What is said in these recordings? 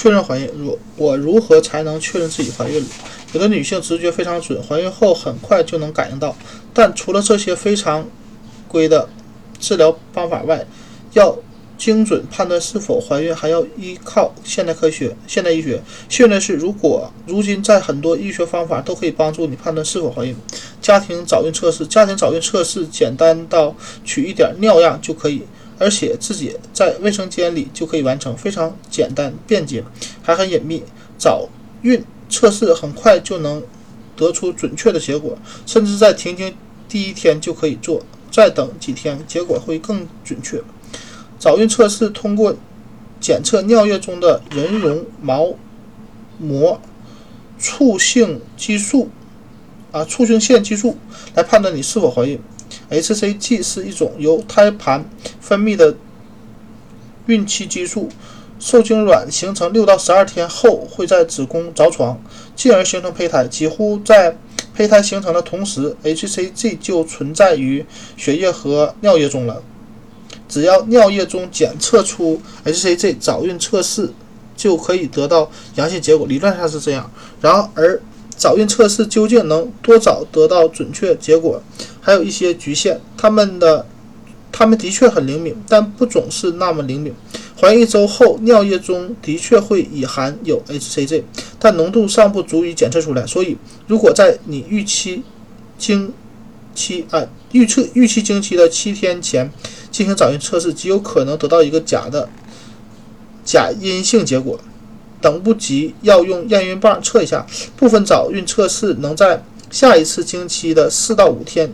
确认怀孕。如我如何才能确认自己怀孕了？有的女性直觉非常准，怀孕后很快就能感应到。但除了这些非常规的治疗方法外，要精准判断是否怀孕，还要依靠现代科学、现代医学。幸运的是，如果如今在很多医学方法都可以帮助你判断是否怀孕。家庭早孕测试，家庭早孕测试简单到取一点尿样就可以，而且自己在卫生间里就可以完成，非常简单便捷，还很隐秘。早孕测试很快就能得出准确的结果，甚至在停经第一天就可以做，再等几天结果会更准确。早孕测试通过检测尿液中的人绒毛膜促性激素啊促性腺激素来判断你是否怀孕。hCG 是一种由胎盘分泌的孕期激素，受精卵形成六到十二天后会在子宫着床，进而形成胚胎。几乎在胚胎形成的同时，hCG 就存在于血液和尿液中了。只要尿液中检测出 hCG，早孕测试就可以得到阳性结果。理论上是这样。然而，早孕测试究竟能多早得到准确结果，还有一些局限。他们的，他们的确很灵敏，但不总是那么灵敏。怀孕一周后，尿液中的确会已含有 hCG，但浓度尚不足以检测出来。所以，如果在你预期经期啊预测预期经期的七天前，进行早孕测试极有可能得到一个假的假阴性结果，等不及要用验孕棒测一下。部分早孕测试能在下一次经期的四到五天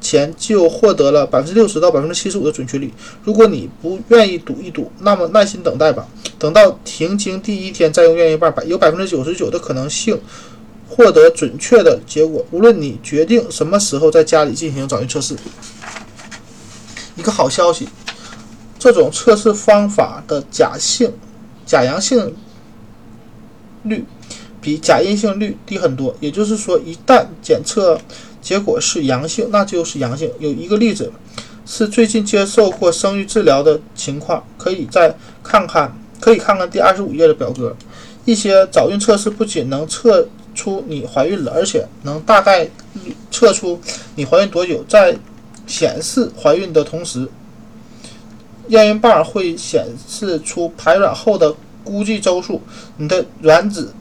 前就获得了百分之六十到百分之七十五的准确率。如果你不愿意赌一赌，那么耐心等待吧，等到停经第一天再用验孕棒，百有百分之九十九的可能性获得准确的结果。无论你决定什么时候在家里进行早孕测试。一个好消息，这种测试方法的假性、假阳性率比假阴性率低很多。也就是说，一旦检测结果是阳性，那就是阳性。有一个例子是最近接受过生育治疗的情况，可以再看看，可以看看第二十五页的表格。一些早孕测试不仅能测出你怀孕了，而且能大概测出你怀孕多久。在显示怀孕的同时，验孕棒会显示出排卵后的估计周数，你的卵子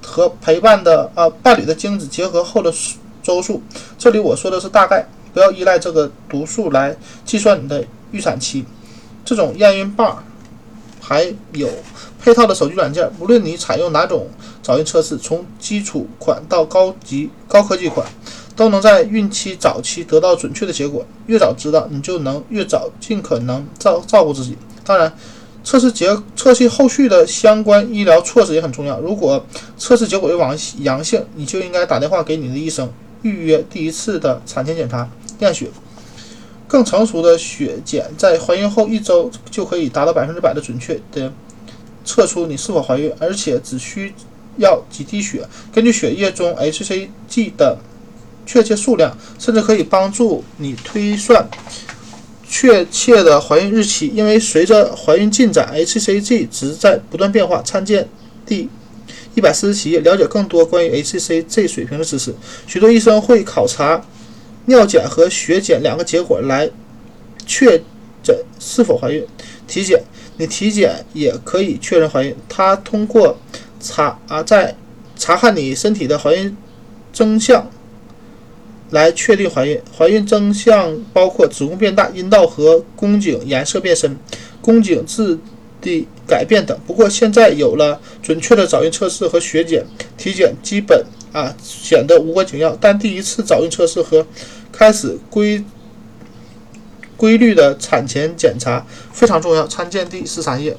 和陪伴的啊伴侣的精子结合后的周数。这里我说的是大概，不要依赖这个读数来计算你的预产期。这种验孕棒还有配套的手机软件，无论你采用哪种早孕测试，从基础款到高级高科技款。都能在孕期早期得到准确的结果。越早知道，你就能越早尽可能照照顾自己。当然，测试结测试后续的相关医疗措施也很重要。如果测试结果为阳阳性，你就应该打电话给你的医生预约第一次的产前检查验血。更成熟的血检在怀孕后一周就可以达到百分之百的准确的测出你是否怀孕，而且只需要几滴血，根据血液中 hCG 的。确切数量甚至可以帮助你推算确切的怀孕日期，因为随着怀孕进展，hCG 值在不断变化。参见第一百四十七页，了解更多关于 hCG 水平的知识。许多医生会考察尿检和血检两个结果来确诊是否怀孕。体检，你体检也可以确认怀孕。他通过查啊，在查看你身体的怀孕征象。来确定怀孕，怀孕征象包括子宫变大、阴道和宫颈颜色变深、宫颈质地改变等。不过现在有了准确的早孕测试和血检，体检基本啊显得无关紧要。但第一次早孕测试和开始规规律的产前检查非常重要。参见第十三页。